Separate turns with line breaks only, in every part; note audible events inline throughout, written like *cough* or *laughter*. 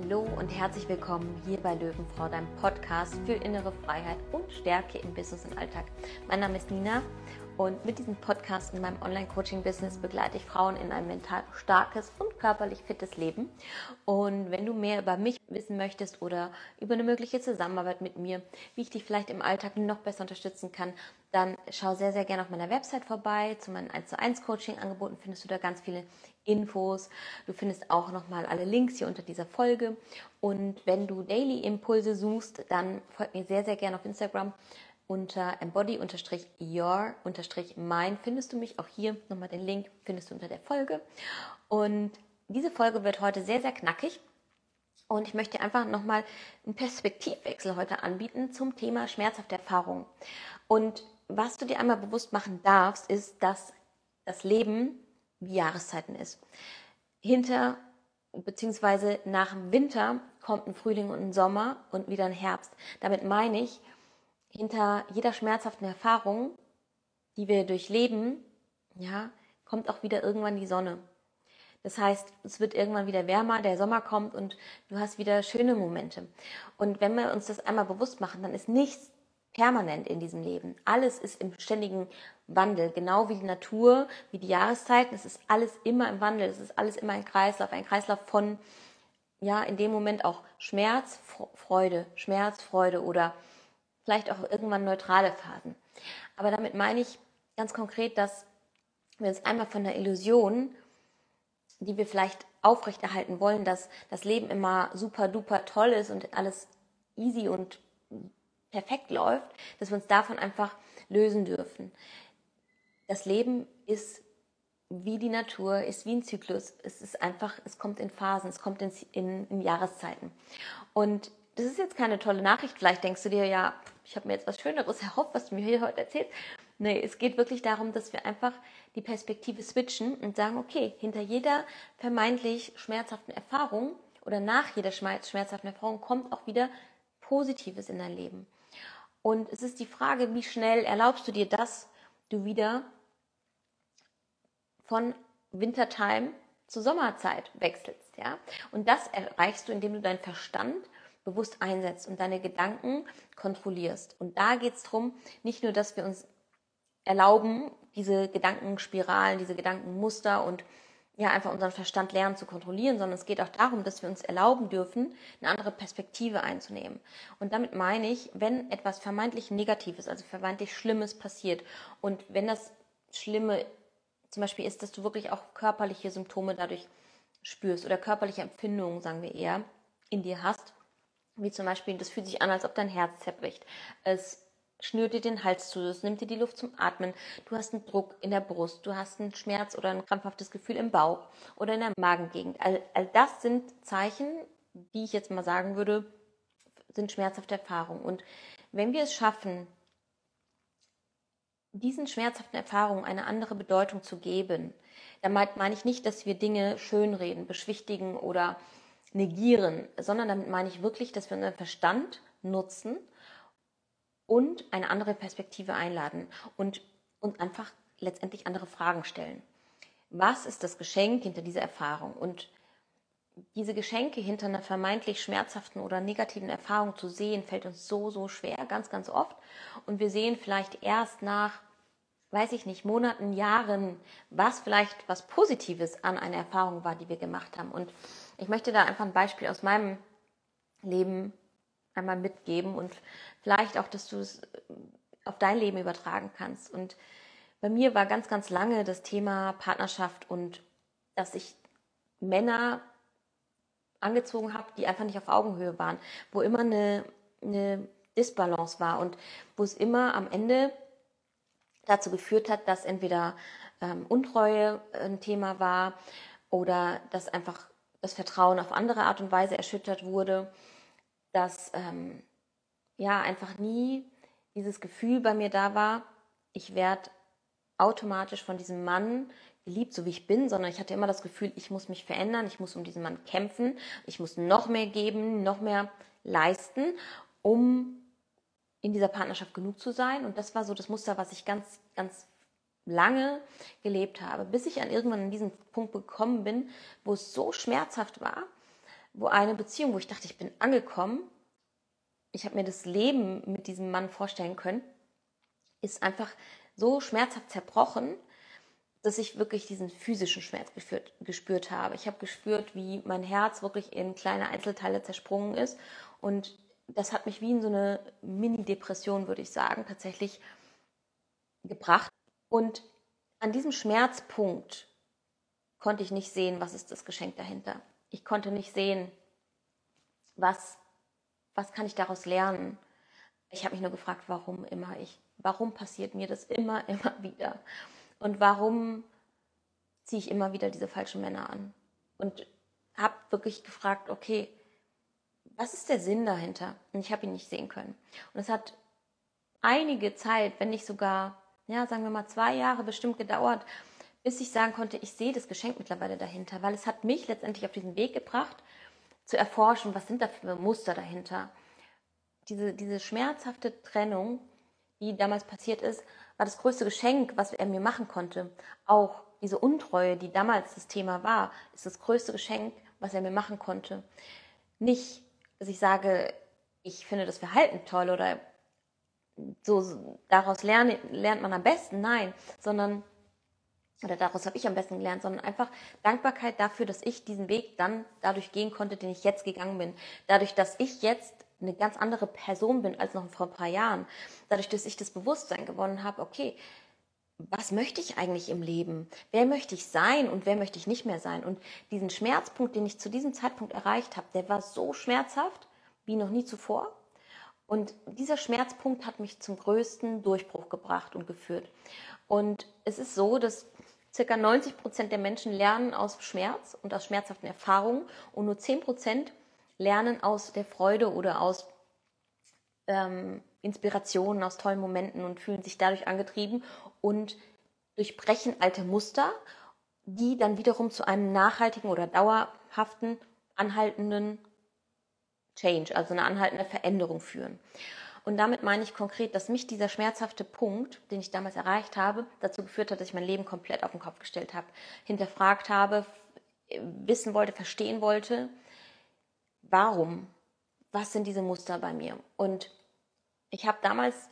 Hallo und herzlich willkommen hier bei Löwenfrau, deinem Podcast für innere Freiheit und Stärke im Business und Alltag. Mein Name ist Nina und mit diesem Podcast in meinem Online-Coaching-Business begleite ich Frauen in ein mental starkes und körperlich fittes Leben. Und wenn du mehr über mich wissen möchtest oder über eine mögliche Zusammenarbeit mit mir, wie ich dich vielleicht im Alltag noch besser unterstützen kann, dann schau sehr, sehr gerne auf meiner Website vorbei. Zu meinen 1 zu 1 Coaching-Angeboten findest du da ganz viele Infos. Du findest auch nochmal alle Links hier unter dieser Folge. Und wenn du Daily Impulse suchst, dann folgt mir sehr, sehr gerne auf Instagram unter embody-your-mind findest du mich auch hier. Nochmal den Link findest du unter der Folge. Und diese Folge wird heute sehr, sehr knackig. Und ich möchte einfach nochmal einen Perspektivwechsel heute anbieten zum Thema schmerzhafte Erfahrungen. Und was du dir einmal bewusst machen darfst, ist, dass das Leben Jahreszeiten ist. Hinter beziehungsweise nach dem Winter kommt ein Frühling und ein Sommer und wieder ein Herbst. Damit meine ich, hinter jeder schmerzhaften Erfahrung, die wir durchleben, ja, kommt auch wieder irgendwann die Sonne. Das heißt, es wird irgendwann wieder wärmer, der Sommer kommt und du hast wieder schöne Momente. Und wenn wir uns das einmal bewusst machen, dann ist nichts permanent in diesem Leben. Alles ist im ständigen Wandel, genau wie die Natur, wie die Jahreszeiten. Es ist alles immer im Wandel. Es ist alles immer ein Kreislauf, ein Kreislauf von, ja, in dem Moment auch Schmerz, Freude, Schmerz, Freude oder vielleicht auch irgendwann neutrale Phasen. Aber damit meine ich ganz konkret, dass wir uns einmal von der Illusion, die wir vielleicht aufrechterhalten wollen, dass das Leben immer super duper toll ist und alles easy und perfekt läuft, dass wir uns davon einfach lösen dürfen. Das Leben ist wie die Natur, ist wie ein Zyklus. Es ist einfach, es kommt in Phasen, es kommt in, in, in Jahreszeiten. Und das ist jetzt keine tolle Nachricht. Vielleicht denkst du dir, ja, ich habe mir jetzt was Schöneres *laughs* erhofft, was du mir hier heute erzählst. Nee, es geht wirklich darum, dass wir einfach die Perspektive switchen und sagen, okay, hinter jeder vermeintlich schmerzhaften Erfahrung oder nach jeder schmerzhaften Erfahrung kommt auch wieder Positives in dein Leben. Und es ist die Frage, wie schnell erlaubst du dir, dass du wieder von Wintertime zur Sommerzeit wechselst, ja? Und das erreichst du, indem du deinen Verstand bewusst einsetzt und deine Gedanken kontrollierst. Und da geht es darum, nicht nur, dass wir uns erlauben, diese Gedankenspiralen, diese Gedankenmuster und ja, einfach unseren Verstand lernen zu kontrollieren, sondern es geht auch darum, dass wir uns erlauben dürfen, eine andere Perspektive einzunehmen. Und damit meine ich, wenn etwas vermeintlich Negatives, also vermeintlich Schlimmes passiert und wenn das Schlimme zum Beispiel ist, dass du wirklich auch körperliche Symptome dadurch spürst oder körperliche Empfindungen, sagen wir eher, in dir hast, wie zum Beispiel, das fühlt sich an, als ob dein Herz zerbricht. Es schnürt dir den Hals zu, es nimmt dir die Luft zum Atmen. Du hast einen Druck in der Brust, du hast einen Schmerz oder ein krampfhaftes Gefühl im Bauch oder in der Magengegend. All, all das sind Zeichen, die ich jetzt mal sagen würde, sind schmerzhafte Erfahrungen. Und wenn wir es schaffen, diesen schmerzhaften Erfahrungen eine andere Bedeutung zu geben, damit meine ich nicht, dass wir Dinge schönreden, beschwichtigen oder negieren, sondern damit meine ich wirklich, dass wir unseren Verstand nutzen und eine andere Perspektive einladen und uns einfach letztendlich andere Fragen stellen. Was ist das Geschenk hinter dieser Erfahrung? Und diese Geschenke hinter einer vermeintlich schmerzhaften oder negativen Erfahrung zu sehen, fällt uns so, so schwer, ganz, ganz oft. Und wir sehen vielleicht erst nach, weiß ich nicht, Monaten, Jahren, was vielleicht was Positives an einer Erfahrung war, die wir gemacht haben. Und ich möchte da einfach ein Beispiel aus meinem Leben einmal mitgeben und vielleicht auch, dass du es auf dein Leben übertragen kannst. Und bei mir war ganz, ganz lange das Thema Partnerschaft und dass ich Männer angezogen habe, die einfach nicht auf Augenhöhe waren, wo immer eine, eine Disbalance war und wo es immer am Ende dazu geführt hat, dass entweder ähm, Untreue ein Thema war oder dass einfach das Vertrauen auf andere Art und Weise erschüttert wurde, dass ähm, ja einfach nie dieses Gefühl bei mir da war, ich werde automatisch von diesem Mann geliebt, so wie ich bin, sondern ich hatte immer das Gefühl, ich muss mich verändern, ich muss um diesen Mann kämpfen, ich muss noch mehr geben, noch mehr leisten, um in dieser Partnerschaft genug zu sein. Und das war so das Muster, was ich ganz, ganz lange gelebt habe, bis ich an irgendwann an diesen Punkt gekommen bin, wo es so schmerzhaft war, wo eine Beziehung, wo ich dachte, ich bin angekommen, ich habe mir das Leben mit diesem Mann vorstellen können, ist einfach so schmerzhaft zerbrochen, dass ich wirklich diesen physischen Schmerz gespürt, gespürt habe. Ich habe gespürt, wie mein Herz wirklich in kleine Einzelteile zersprungen ist. Und das hat mich wie in so eine Mini-Depression, würde ich sagen, tatsächlich gebracht. Und an diesem Schmerzpunkt konnte ich nicht sehen, was ist das Geschenk dahinter. Ich konnte nicht sehen, was, was kann ich daraus lernen. Ich habe mich nur gefragt, warum immer ich, warum passiert mir das immer, *laughs* immer wieder? Und warum ziehe ich immer wieder diese falschen Männer an? Und habe wirklich gefragt, okay, was ist der Sinn dahinter? Und ich habe ihn nicht sehen können. Und es hat einige Zeit, wenn nicht sogar, ja, sagen wir mal zwei Jahre bestimmt gedauert, bis ich sagen konnte, ich sehe das Geschenk mittlerweile dahinter, weil es hat mich letztendlich auf diesen Weg gebracht, zu erforschen, was sind da für Muster dahinter. Diese, diese schmerzhafte Trennung, die damals passiert ist, war das größte Geschenk, was er mir machen konnte. Auch diese Untreue, die damals das Thema war, ist das größte Geschenk, was er mir machen konnte. Nicht, dass ich sage, ich finde das Verhalten toll oder so daraus lerne, lernt man am besten, nein, sondern oder daraus habe ich am besten gelernt, sondern einfach Dankbarkeit dafür, dass ich diesen Weg dann dadurch gehen konnte, den ich jetzt gegangen bin. Dadurch, dass ich jetzt eine ganz andere Person bin als noch vor ein paar Jahren. Dadurch, dass ich das Bewusstsein gewonnen habe, okay, was möchte ich eigentlich im Leben? Wer möchte ich sein und wer möchte ich nicht mehr sein? Und diesen Schmerzpunkt, den ich zu diesem Zeitpunkt erreicht habe, der war so schmerzhaft wie noch nie zuvor. Und dieser Schmerzpunkt hat mich zum größten Durchbruch gebracht und geführt. Und es ist so, dass circa 90 Prozent der Menschen lernen aus Schmerz und aus schmerzhaften Erfahrungen und nur 10 Prozent lernen aus der Freude oder aus ähm, Inspirationen, aus tollen Momenten und fühlen sich dadurch angetrieben und durchbrechen alte Muster, die dann wiederum zu einem nachhaltigen oder dauerhaften, anhaltenden Change, also eine anhaltende Veränderung führen. Und damit meine ich konkret, dass mich dieser schmerzhafte Punkt, den ich damals erreicht habe, dazu geführt hat, dass ich mein Leben komplett auf den Kopf gestellt habe, hinterfragt habe, wissen wollte, verstehen wollte, warum? Was sind diese Muster bei mir? Und ich habe damals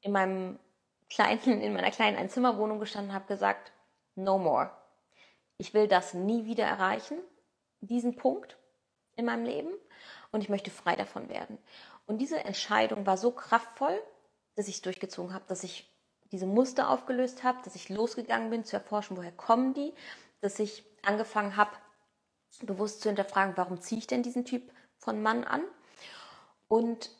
in meinem kleinen, in meiner kleinen Einzimmerwohnung gestanden und habe gesagt, no more. Ich will das nie wieder erreichen, diesen Punkt in meinem Leben und ich möchte frei davon werden. Und diese Entscheidung war so kraftvoll, dass ich durchgezogen habe, dass ich diese Muster aufgelöst habe, dass ich losgegangen bin zu erforschen, woher kommen die, dass ich angefangen habe, bewusst zu hinterfragen, warum ziehe ich denn diesen Typ von Mann an? Und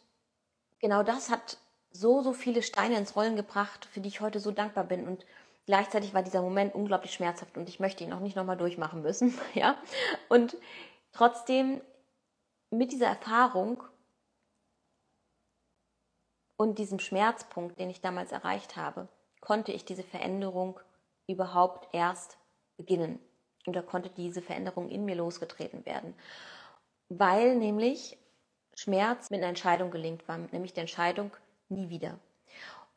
genau das hat so, so viele Steine ins Rollen gebracht, für die ich heute so dankbar bin. Und gleichzeitig war dieser Moment unglaublich schmerzhaft und ich möchte ihn auch nicht nochmal durchmachen müssen. *laughs* ja? Und trotzdem mit dieser Erfahrung und diesem Schmerzpunkt, den ich damals erreicht habe, konnte ich diese Veränderung überhaupt erst beginnen. Da konnte diese Veränderung in mir losgetreten werden. Weil nämlich Schmerz mit einer Entscheidung gelingt war, nämlich der Entscheidung nie wieder.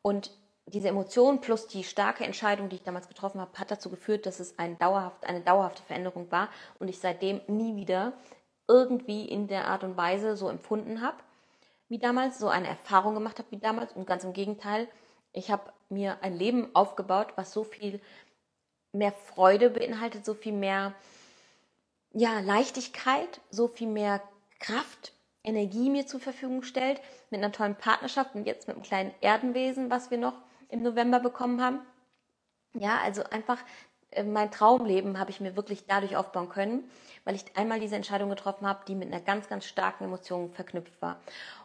Und diese Emotion plus die starke Entscheidung, die ich damals getroffen habe, hat dazu geführt, dass es ein dauerhaft, eine dauerhafte Veränderung war und ich seitdem nie wieder irgendwie in der Art und Weise so empfunden habe wie damals, so eine Erfahrung gemacht habe wie damals und ganz im Gegenteil, ich habe mir ein Leben aufgebaut, was so viel mehr Freude beinhaltet, so viel mehr ja, Leichtigkeit, so viel mehr Kraft, Energie mir zur Verfügung stellt, mit einer tollen Partnerschaft und jetzt mit einem kleinen Erdenwesen, was wir noch im November bekommen haben. Ja, also einfach mein Traumleben habe ich mir wirklich dadurch aufbauen können, weil ich einmal diese Entscheidung getroffen habe, die mit einer ganz, ganz starken Emotion verknüpft war.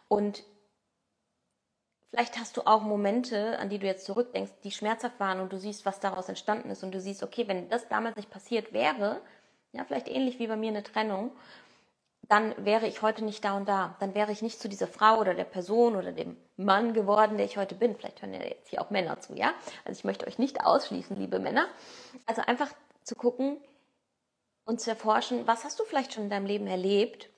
Und Vielleicht hast du auch Momente, an die du jetzt zurückdenkst, die schmerzhaft waren und du siehst, was daraus entstanden ist und du siehst, okay, wenn das damals nicht passiert wäre, ja, vielleicht ähnlich wie bei mir eine Trennung, dann wäre ich heute nicht da und da. Dann wäre ich nicht zu dieser Frau oder der Person oder dem Mann geworden, der ich heute bin. Vielleicht hören ja jetzt hier auch Männer zu, ja? Also ich möchte euch nicht ausschließen, liebe Männer. Also einfach zu gucken und zu erforschen, was hast du vielleicht schon in deinem Leben erlebt,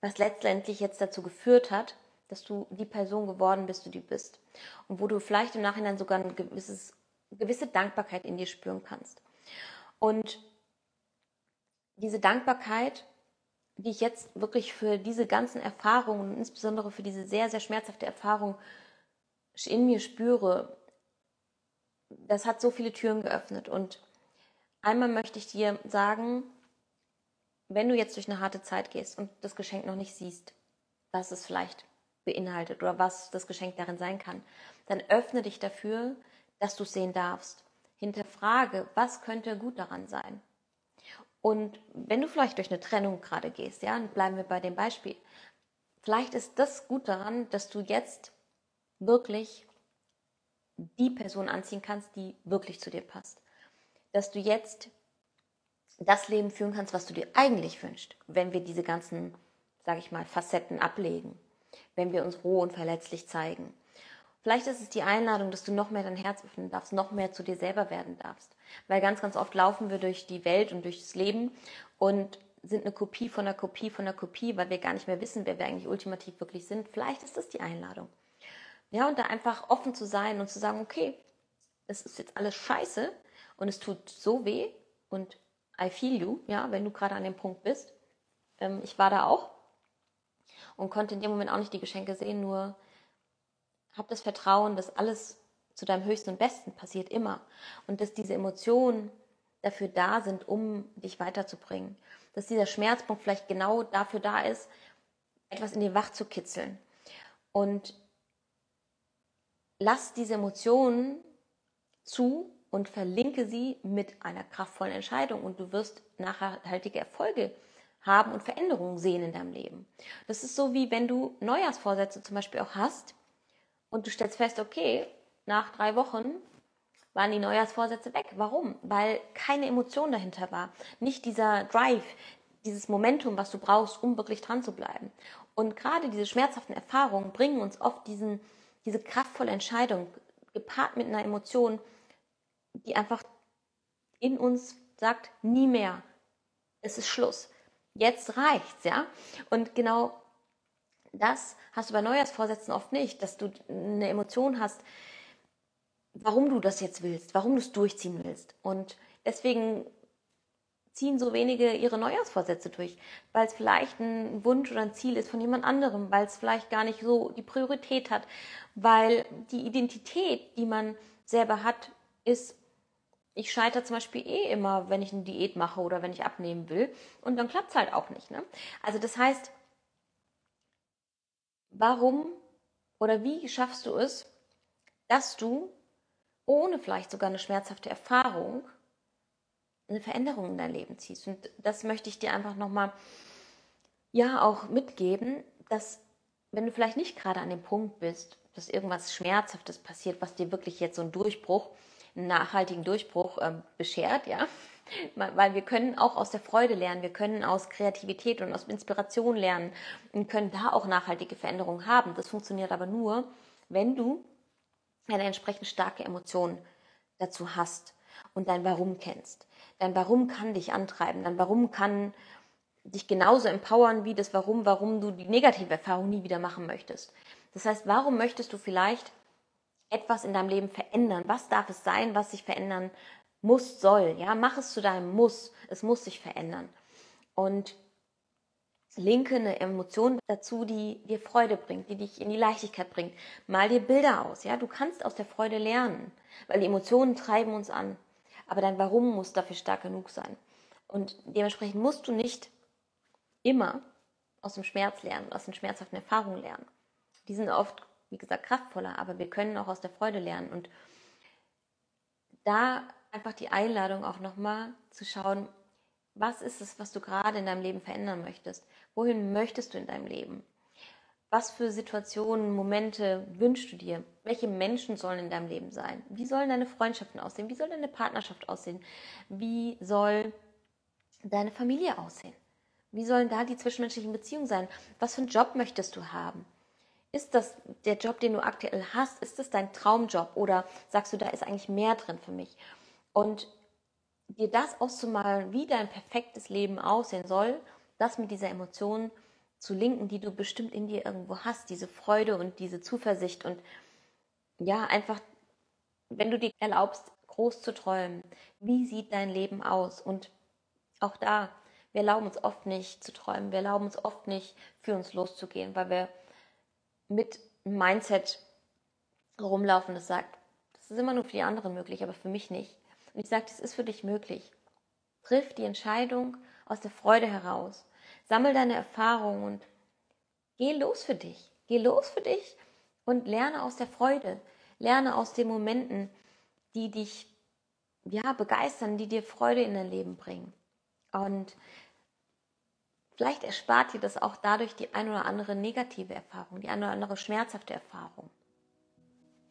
was letztendlich jetzt dazu geführt hat, dass du die Person geworden bist, die du bist. Und wo du vielleicht im Nachhinein sogar eine gewisses, gewisse Dankbarkeit in dir spüren kannst. Und diese Dankbarkeit die ich jetzt wirklich für diese ganzen Erfahrungen, insbesondere für diese sehr, sehr schmerzhafte Erfahrung in mir spüre, das hat so viele Türen geöffnet. Und einmal möchte ich dir sagen, wenn du jetzt durch eine harte Zeit gehst und das Geschenk noch nicht siehst, was es vielleicht beinhaltet oder was das Geschenk darin sein kann, dann öffne dich dafür, dass du es sehen darfst. Hinterfrage, was könnte gut daran sein? Und wenn du vielleicht durch eine Trennung gerade gehst, ja, bleiben wir bei dem Beispiel. Vielleicht ist das gut daran, dass du jetzt wirklich die Person anziehen kannst, die wirklich zu dir passt. Dass du jetzt das Leben führen kannst, was du dir eigentlich wünschst, wenn wir diese ganzen, sage ich mal, Facetten ablegen, wenn wir uns roh und verletzlich zeigen. Vielleicht ist es die Einladung, dass du noch mehr dein Herz öffnen darfst, noch mehr zu dir selber werden darfst. Weil ganz, ganz oft laufen wir durch die Welt und durch das Leben und sind eine Kopie von einer Kopie von einer Kopie, weil wir gar nicht mehr wissen, wer wir eigentlich ultimativ wirklich sind. Vielleicht ist das die Einladung. Ja, und da einfach offen zu sein und zu sagen, okay, es ist jetzt alles scheiße und es tut so weh und I feel you, ja, wenn du gerade an dem Punkt bist. Ähm, ich war da auch und konnte in dem Moment auch nicht die Geschenke sehen, nur hab das Vertrauen, dass alles zu deinem höchsten und besten passiert immer und dass diese Emotionen dafür da sind, um dich weiterzubringen. Dass dieser Schmerzpunkt vielleicht genau dafür da ist, etwas in dir wach zu kitzeln. Und lass diese Emotionen zu und verlinke sie mit einer kraftvollen Entscheidung und du wirst nachhaltige Erfolge haben und Veränderungen sehen in deinem Leben. Das ist so wie wenn du Neujahrsvorsätze zum Beispiel auch hast und du stellst fest, okay, nach drei Wochen waren die Neujahrsvorsätze weg. Warum? Weil keine Emotion dahinter war. Nicht dieser Drive, dieses Momentum, was du brauchst, um wirklich dran zu bleiben. Und gerade diese schmerzhaften Erfahrungen bringen uns oft diesen, diese kraftvolle Entscheidung, gepaart mit einer Emotion, die einfach in uns sagt, nie mehr. Es ist Schluss. Jetzt reicht's, ja? Und genau das hast du bei Neujahrsvorsätzen oft nicht, dass du eine Emotion hast, warum du das jetzt willst, warum du es durchziehen willst. Und deswegen ziehen so wenige ihre Neujahrsvorsätze durch, weil es vielleicht ein Wunsch oder ein Ziel ist von jemand anderem, weil es vielleicht gar nicht so die Priorität hat, weil die Identität, die man selber hat, ist, ich scheitere zum Beispiel eh immer, wenn ich eine Diät mache oder wenn ich abnehmen will und dann klappt es halt auch nicht. Ne? Also das heißt, warum oder wie schaffst du es, dass du ohne vielleicht sogar eine schmerzhafte Erfahrung eine Veränderung in dein Leben ziehst. Und das möchte ich dir einfach nochmal ja auch mitgeben, dass wenn du vielleicht nicht gerade an dem Punkt bist, dass irgendwas Schmerzhaftes passiert, was dir wirklich jetzt so einen Durchbruch, einen nachhaltigen Durchbruch äh, beschert, ja, weil wir können auch aus der Freude lernen, wir können aus Kreativität und aus Inspiration lernen und können da auch nachhaltige Veränderungen haben. Das funktioniert aber nur, wenn du eine entsprechend starke Emotion dazu hast und dein Warum kennst. Dein Warum kann dich antreiben, dein Warum kann dich genauso empowern wie das Warum, warum du die negative Erfahrung nie wieder machen möchtest. Das heißt, warum möchtest du vielleicht etwas in deinem Leben verändern? Was darf es sein, was sich verändern muss, soll. Ja, mach es zu deinem Muss. Es muss sich verändern. Und linke eine Emotion dazu, die dir Freude bringt, die dich in die Leichtigkeit bringt. Mal dir Bilder aus. Ja, du kannst aus der Freude lernen, weil die Emotionen treiben uns an. Aber dein Warum muss dafür stark genug sein. Und dementsprechend musst du nicht immer aus dem Schmerz lernen, aus den schmerzhaften Erfahrungen lernen. Die sind oft, wie gesagt, kraftvoller, aber wir können auch aus der Freude lernen. Und da einfach die Einladung auch nochmal zu schauen, was ist es, was du gerade in deinem Leben verändern möchtest? Wohin möchtest du in deinem Leben? Was für Situationen, Momente wünschst du dir? Welche Menschen sollen in deinem Leben sein? Wie sollen deine Freundschaften aussehen? Wie soll deine Partnerschaft aussehen? Wie soll deine Familie aussehen? Wie sollen da die zwischenmenschlichen Beziehungen sein? Was für einen Job möchtest du haben? Ist das der Job, den du aktuell hast? Ist das dein Traumjob? Oder sagst du, da ist eigentlich mehr drin für mich? Und dir das auszumalen, wie dein perfektes Leben aussehen soll, das mit dieser Emotion zu linken, die du bestimmt in dir irgendwo hast, diese Freude und diese Zuversicht und ja, einfach, wenn du dir erlaubst, groß zu träumen, wie sieht dein Leben aus? Und auch da, wir erlauben uns oft nicht zu träumen, wir erlauben uns oft nicht für uns loszugehen, weil wir mit Mindset rumlaufen, das sagt, das ist immer nur für die anderen möglich, aber für mich nicht. Und ich sage, das ist für dich möglich. Triff die Entscheidung aus der Freude heraus. Sammel deine Erfahrungen und geh los für dich. Geh los für dich und lerne aus der Freude. Lerne aus den Momenten, die dich ja, begeistern, die dir Freude in dein Leben bringen. Und vielleicht erspart dir das auch dadurch die ein oder andere negative Erfahrung, die ein oder andere schmerzhafte Erfahrung.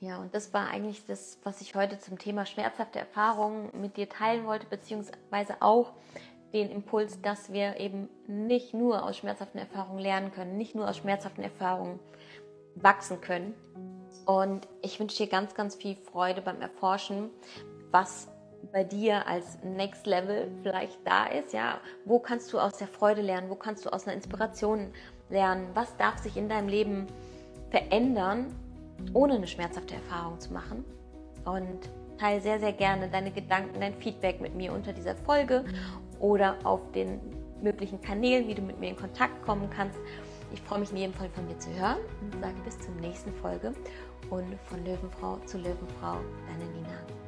Ja, und das war eigentlich das, was ich heute zum Thema schmerzhafte Erfahrungen mit dir teilen wollte, beziehungsweise auch den Impuls, dass wir eben nicht nur aus schmerzhaften Erfahrungen lernen können, nicht nur aus schmerzhaften Erfahrungen wachsen können. Und ich wünsche dir ganz, ganz viel Freude beim Erforschen, was bei dir als Next Level vielleicht da ist. Ja, wo kannst du aus der Freude lernen? Wo kannst du aus einer Inspiration lernen? Was darf sich in deinem Leben verändern, ohne eine schmerzhafte Erfahrung zu machen? Und teile sehr, sehr gerne deine Gedanken, dein Feedback mit mir unter dieser Folge oder auf den möglichen Kanälen, wie du mit mir in Kontakt kommen kannst. Ich freue mich in jedem Fall von dir zu hören und sage bis zur nächsten Folge und von Löwenfrau zu Löwenfrau, deine Nina.